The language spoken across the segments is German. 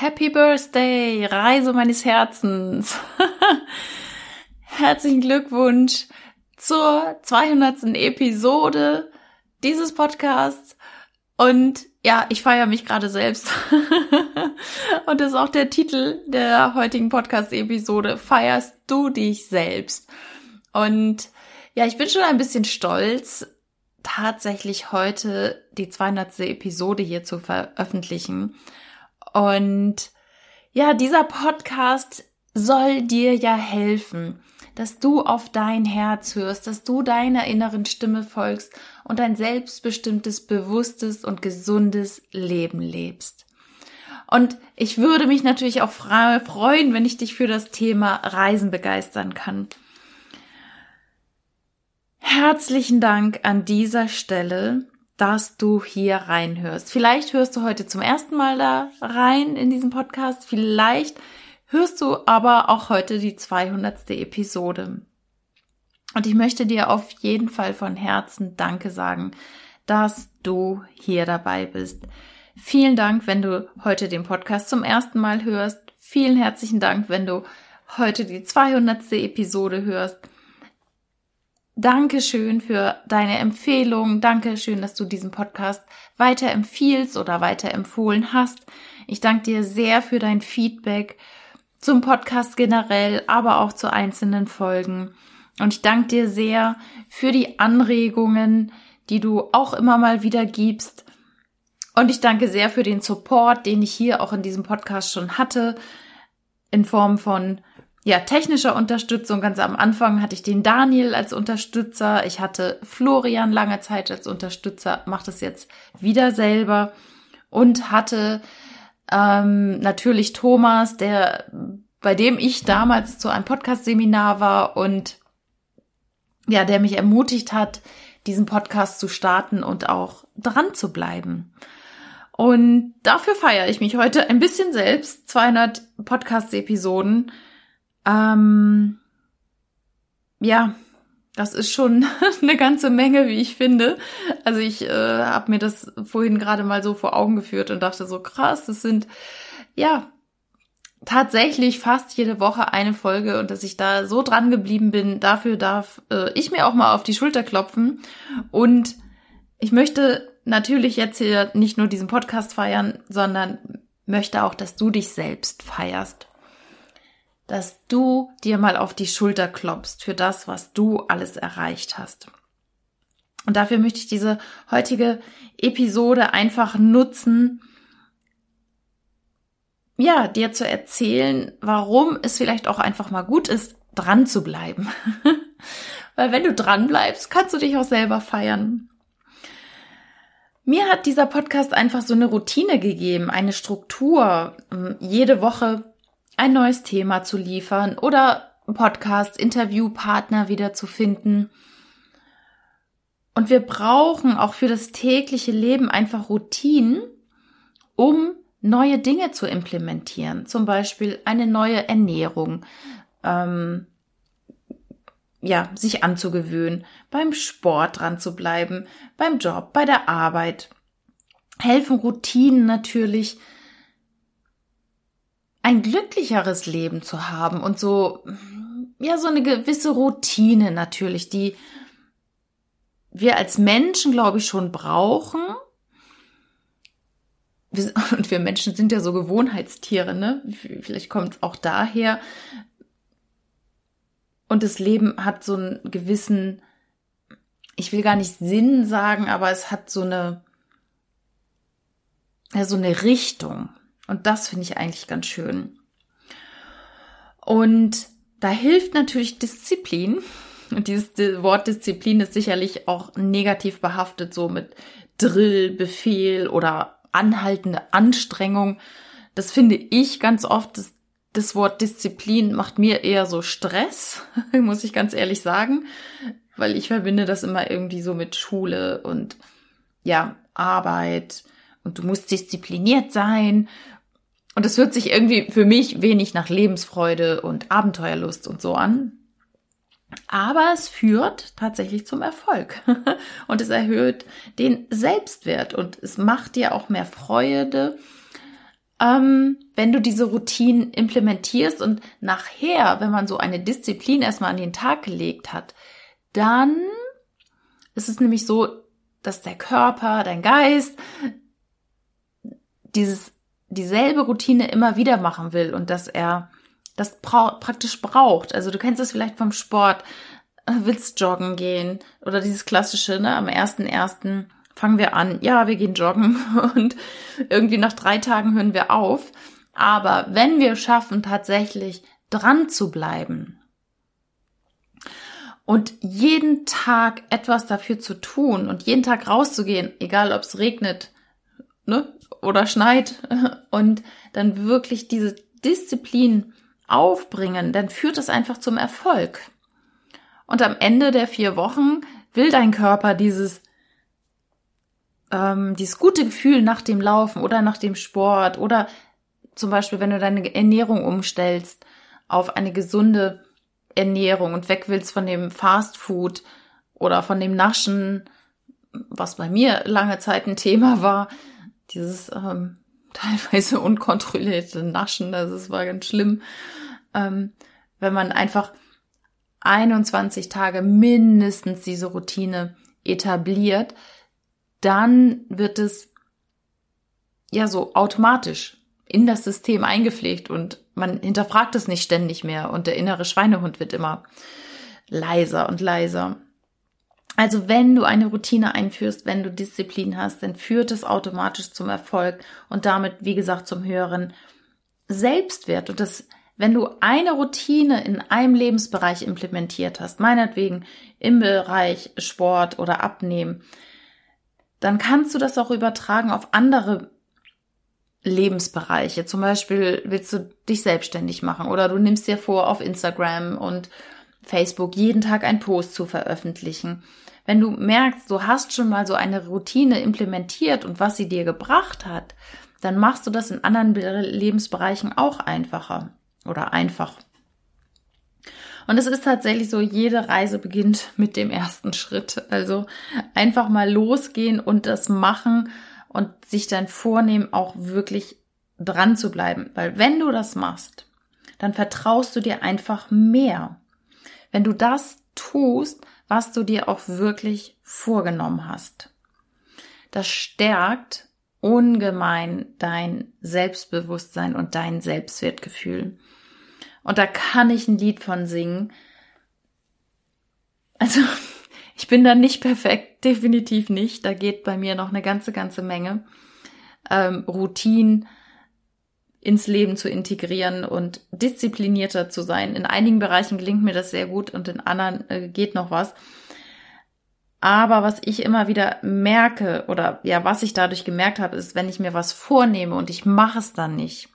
Happy Birthday, Reise meines Herzens. Herzlichen Glückwunsch zur 200. Episode dieses Podcasts. Und ja, ich feiere mich gerade selbst. Und das ist auch der Titel der heutigen Podcast-Episode. Feierst du dich selbst? Und ja, ich bin schon ein bisschen stolz, tatsächlich heute die 200. Episode hier zu veröffentlichen. Und ja, dieser Podcast soll dir ja helfen, dass du auf dein Herz hörst, dass du deiner inneren Stimme folgst und ein selbstbestimmtes, bewusstes und gesundes Leben lebst. Und ich würde mich natürlich auch freuen, wenn ich dich für das Thema Reisen begeistern kann. Herzlichen Dank an dieser Stelle, dass du hier reinhörst. Vielleicht hörst du heute zum ersten Mal da rein in diesen Podcast. Vielleicht hörst du aber auch heute die 200. Episode. Und ich möchte dir auf jeden Fall von Herzen Danke sagen, dass du hier dabei bist. Vielen Dank, wenn du heute den Podcast zum ersten Mal hörst. Vielen herzlichen Dank, wenn du heute die 200. Episode hörst. Dankeschön für deine Empfehlung. Dankeschön, dass du diesen Podcast weiterempfiehlst oder weiterempfohlen hast. Ich danke dir sehr für dein Feedback zum Podcast generell, aber auch zu einzelnen Folgen. Und ich danke dir sehr für die Anregungen, die du auch immer mal wieder gibst. Und ich danke sehr für den Support, den ich hier auch in diesem Podcast schon hatte, in Form von ja, technischer Unterstützung. Ganz am Anfang hatte ich den Daniel als Unterstützer. Ich hatte Florian lange Zeit als Unterstützer, macht es jetzt wieder selber und hatte ähm, natürlich Thomas, der bei dem ich damals zu einem Podcast-Seminar war und ja, der mich ermutigt hat, diesen Podcast zu starten und auch dran zu bleiben. Und dafür feiere ich mich heute ein bisschen selbst. 200 Podcast-Episoden ähm, ja, das ist schon eine ganze Menge, wie ich finde. Also ich äh, habe mir das vorhin gerade mal so vor Augen geführt und dachte so krass, das sind ja tatsächlich fast jede Woche eine Folge und dass ich da so dran geblieben bin, dafür darf äh, ich mir auch mal auf die Schulter klopfen und ich möchte natürlich jetzt hier nicht nur diesen Podcast feiern, sondern möchte auch, dass du dich selbst feierst dass du dir mal auf die Schulter klopfst für das, was du alles erreicht hast. Und dafür möchte ich diese heutige Episode einfach nutzen, ja, dir zu erzählen, warum es vielleicht auch einfach mal gut ist, dran zu bleiben. Weil wenn du dran bleibst, kannst du dich auch selber feiern. Mir hat dieser Podcast einfach so eine Routine gegeben, eine Struktur. Jede Woche ein neues Thema zu liefern oder Podcast, Interviewpartner wieder zu finden. Und wir brauchen auch für das tägliche Leben einfach Routinen, um neue Dinge zu implementieren. Zum Beispiel eine neue Ernährung, ähm, ja, sich anzugewöhnen, beim Sport dran zu bleiben, beim Job, bei der Arbeit. Helfen Routinen natürlich, ein glücklicheres Leben zu haben und so, ja, so eine gewisse Routine natürlich, die wir als Menschen, glaube ich, schon brauchen. Und wir Menschen sind ja so Gewohnheitstiere, ne? Vielleicht kommt es auch daher. Und das Leben hat so einen gewissen, ich will gar nicht Sinn sagen, aber es hat so eine, ja, so eine Richtung. Und das finde ich eigentlich ganz schön. Und da hilft natürlich Disziplin. Und dieses Wort Disziplin ist sicherlich auch negativ behaftet, so mit Drill, Befehl oder anhaltende Anstrengung. Das finde ich ganz oft, das, das Wort Disziplin macht mir eher so Stress, muss ich ganz ehrlich sagen, weil ich verbinde das immer irgendwie so mit Schule und ja, Arbeit und du musst diszipliniert sein und es hört sich irgendwie für mich wenig nach Lebensfreude und Abenteuerlust und so an. Aber es führt tatsächlich zum Erfolg. und es erhöht den Selbstwert und es macht dir auch mehr Freude, ähm, wenn du diese Routinen implementierst und nachher, wenn man so eine Disziplin erstmal an den Tag gelegt hat, dann ist es nämlich so, dass der Körper, dein Geist dieses dieselbe Routine immer wieder machen will und dass er das praktisch braucht. Also du kennst es vielleicht vom Sport, äh, willst joggen gehen oder dieses klassische, ne, am ersten ersten fangen wir an, ja, wir gehen joggen und irgendwie nach drei Tagen hören wir auf. Aber wenn wir schaffen, tatsächlich dran zu bleiben und jeden Tag etwas dafür zu tun und jeden Tag rauszugehen, egal ob es regnet ne, oder schneit und dann wirklich diese Disziplin aufbringen, dann führt es einfach zum Erfolg. Und am Ende der vier Wochen will dein Körper dieses ähm, dieses gute Gefühl nach dem Laufen oder nach dem Sport oder zum Beispiel, wenn du deine Ernährung umstellst auf eine gesunde Ernährung und weg willst von dem Fast Food oder von dem Naschen, was bei mir lange Zeit ein Thema war, dieses ähm, teilweise unkontrollierte Naschen, also es war ganz schlimm, ähm, wenn man einfach 21 Tage mindestens diese Routine etabliert, dann wird es ja so automatisch in das System eingepflegt und man hinterfragt es nicht ständig mehr und der innere Schweinehund wird immer leiser und leiser. Also wenn du eine Routine einführst, wenn du Disziplin hast, dann führt es automatisch zum Erfolg und damit, wie gesagt, zum höheren Selbstwert. Und das, wenn du eine Routine in einem Lebensbereich implementiert hast, meinetwegen im Bereich Sport oder Abnehmen, dann kannst du das auch übertragen auf andere Lebensbereiche. Zum Beispiel willst du dich selbstständig machen oder du nimmst dir vor, auf Instagram und Facebook jeden Tag einen Post zu veröffentlichen. Wenn du merkst, du hast schon mal so eine Routine implementiert und was sie dir gebracht hat, dann machst du das in anderen Lebensbereichen auch einfacher oder einfach. Und es ist tatsächlich so, jede Reise beginnt mit dem ersten Schritt. Also einfach mal losgehen und das machen und sich dann vornehmen, auch wirklich dran zu bleiben. Weil wenn du das machst, dann vertraust du dir einfach mehr. Wenn du das tust, was du dir auch wirklich vorgenommen hast. Das stärkt ungemein dein Selbstbewusstsein und dein Selbstwertgefühl. Und da kann ich ein Lied von singen. Also, ich bin da nicht perfekt, definitiv nicht. Da geht bei mir noch eine ganze, ganze Menge. Ähm, Routinen ins Leben zu integrieren und disziplinierter zu sein. In einigen Bereichen gelingt mir das sehr gut und in anderen äh, geht noch was. Aber was ich immer wieder merke oder ja, was ich dadurch gemerkt habe, ist, wenn ich mir was vornehme und ich mache es dann nicht,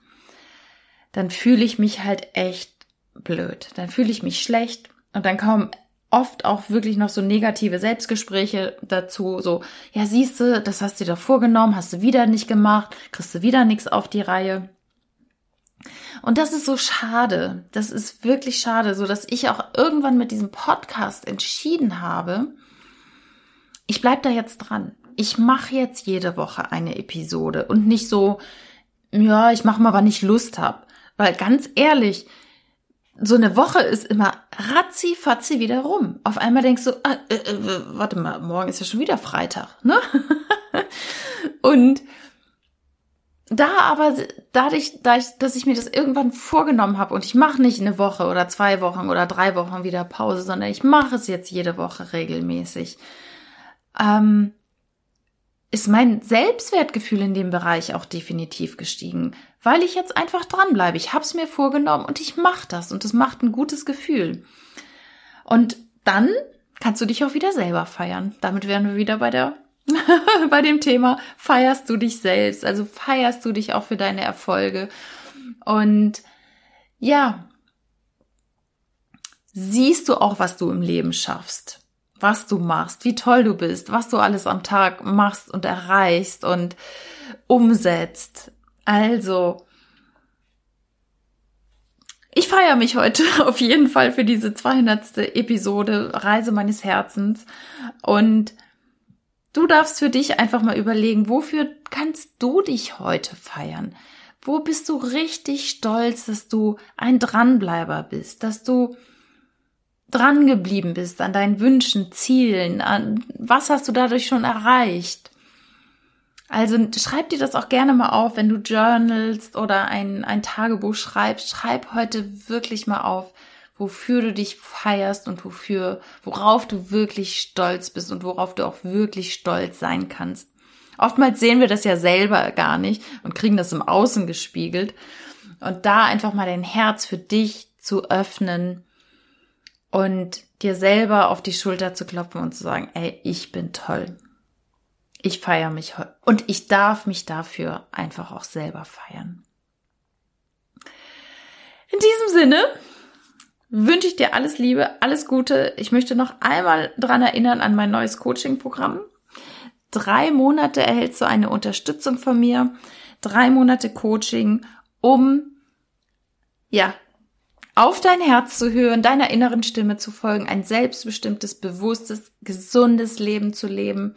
dann fühle ich mich halt echt blöd. Dann fühle ich mich schlecht und dann kommen oft auch wirklich noch so negative Selbstgespräche dazu, so, ja, siehst du, das hast du dir doch vorgenommen, hast du wieder nicht gemacht, kriegst du wieder nichts auf die Reihe. Und das ist so schade. Das ist wirklich schade, so dass ich auch irgendwann mit diesem Podcast entschieden habe, ich bleib da jetzt dran. Ich mache jetzt jede Woche eine Episode und nicht so, ja, ich mache mal, wann ich Lust habe. Weil ganz ehrlich, so eine Woche ist immer ratzi fatzi wieder rum. Auf einmal denkst du, ah, äh, äh, warte mal, morgen ist ja schon wieder Freitag, ne? und da aber dadurch, dadurch, dass ich mir das irgendwann vorgenommen habe und ich mache nicht eine Woche oder zwei Wochen oder drei Wochen wieder Pause, sondern ich mache es jetzt jede Woche regelmäßig, ähm, ist mein Selbstwertgefühl in dem Bereich auch definitiv gestiegen, weil ich jetzt einfach dranbleibe. Ich habe es mir vorgenommen und ich mache das und es macht ein gutes Gefühl. Und dann kannst du dich auch wieder selber feiern. Damit wären wir wieder bei der bei dem Thema feierst du dich selbst, also feierst du dich auch für deine Erfolge? Und ja, siehst du auch, was du im Leben schaffst? Was du machst, wie toll du bist, was du alles am Tag machst und erreichst und umsetzt. Also, ich feiere mich heute auf jeden Fall für diese 200. Episode Reise meines Herzens. Und du darfst für dich einfach mal überlegen, wofür kannst du dich heute feiern? Wo bist du richtig stolz, dass du ein Dranbleiber bist, dass du dran geblieben bist an deinen Wünschen, Zielen, an was hast du dadurch schon erreicht? Also schreib dir das auch gerne mal auf, wenn du journalst oder ein, ein Tagebuch schreibst. Schreib heute wirklich mal auf, wofür du dich feierst und wofür, worauf du wirklich stolz bist und worauf du auch wirklich stolz sein kannst. Oftmals sehen wir das ja selber gar nicht und kriegen das im Außen gespiegelt. Und da einfach mal dein Herz für dich zu öffnen und dir selber auf die Schulter zu klopfen und zu sagen, ey, ich bin toll. Ich feiere mich und ich darf mich dafür einfach auch selber feiern. In diesem Sinne wünsche ich dir alles Liebe, alles Gute. Ich möchte noch einmal dran erinnern an mein neues Coaching-Programm. Drei Monate erhältst du eine Unterstützung von mir, drei Monate Coaching, um ja auf dein Herz zu hören, deiner inneren Stimme zu folgen, ein selbstbestimmtes, bewusstes, gesundes Leben zu leben.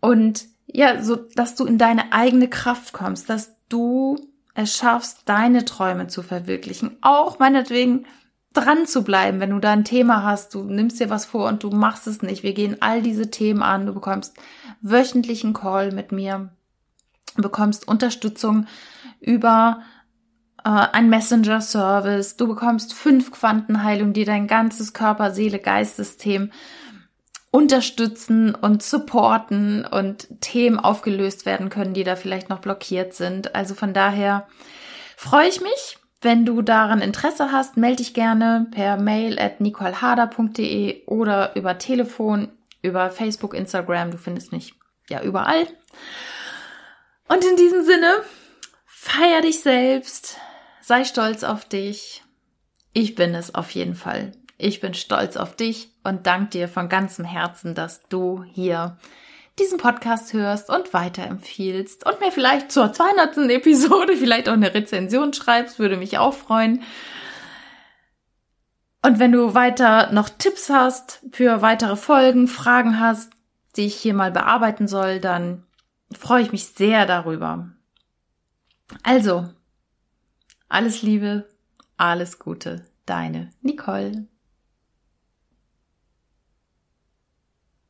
Und ja, so dass du in deine eigene Kraft kommst, dass du es schaffst, deine Träume zu verwirklichen, auch meinetwegen dran zu bleiben, wenn du da ein Thema hast, du nimmst dir was vor und du machst es nicht. Wir gehen all diese Themen an, du bekommst wöchentlichen Call mit mir, bekommst Unterstützung über äh, ein Messenger-Service, du bekommst fünf Quantenheilung, die dein ganzes Körper, Seele, Geistsystem unterstützen und supporten und Themen aufgelöst werden können, die da vielleicht noch blockiert sind. Also von daher freue ich mich, wenn du daran Interesse hast, melde dich gerne per Mail at nicoleharder.de oder über Telefon, über Facebook, Instagram. Du findest mich ja überall. Und in diesem Sinne, feier dich selbst, sei stolz auf dich. Ich bin es auf jeden Fall. Ich bin stolz auf dich und danke dir von ganzem Herzen, dass du hier diesen Podcast hörst und weiterempfiehlst und mir vielleicht zur 200. Episode vielleicht auch eine Rezension schreibst, würde mich auch freuen. Und wenn du weiter noch Tipps hast für weitere Folgen, Fragen hast, die ich hier mal bearbeiten soll, dann freue ich mich sehr darüber. Also, alles Liebe, alles Gute, deine Nicole.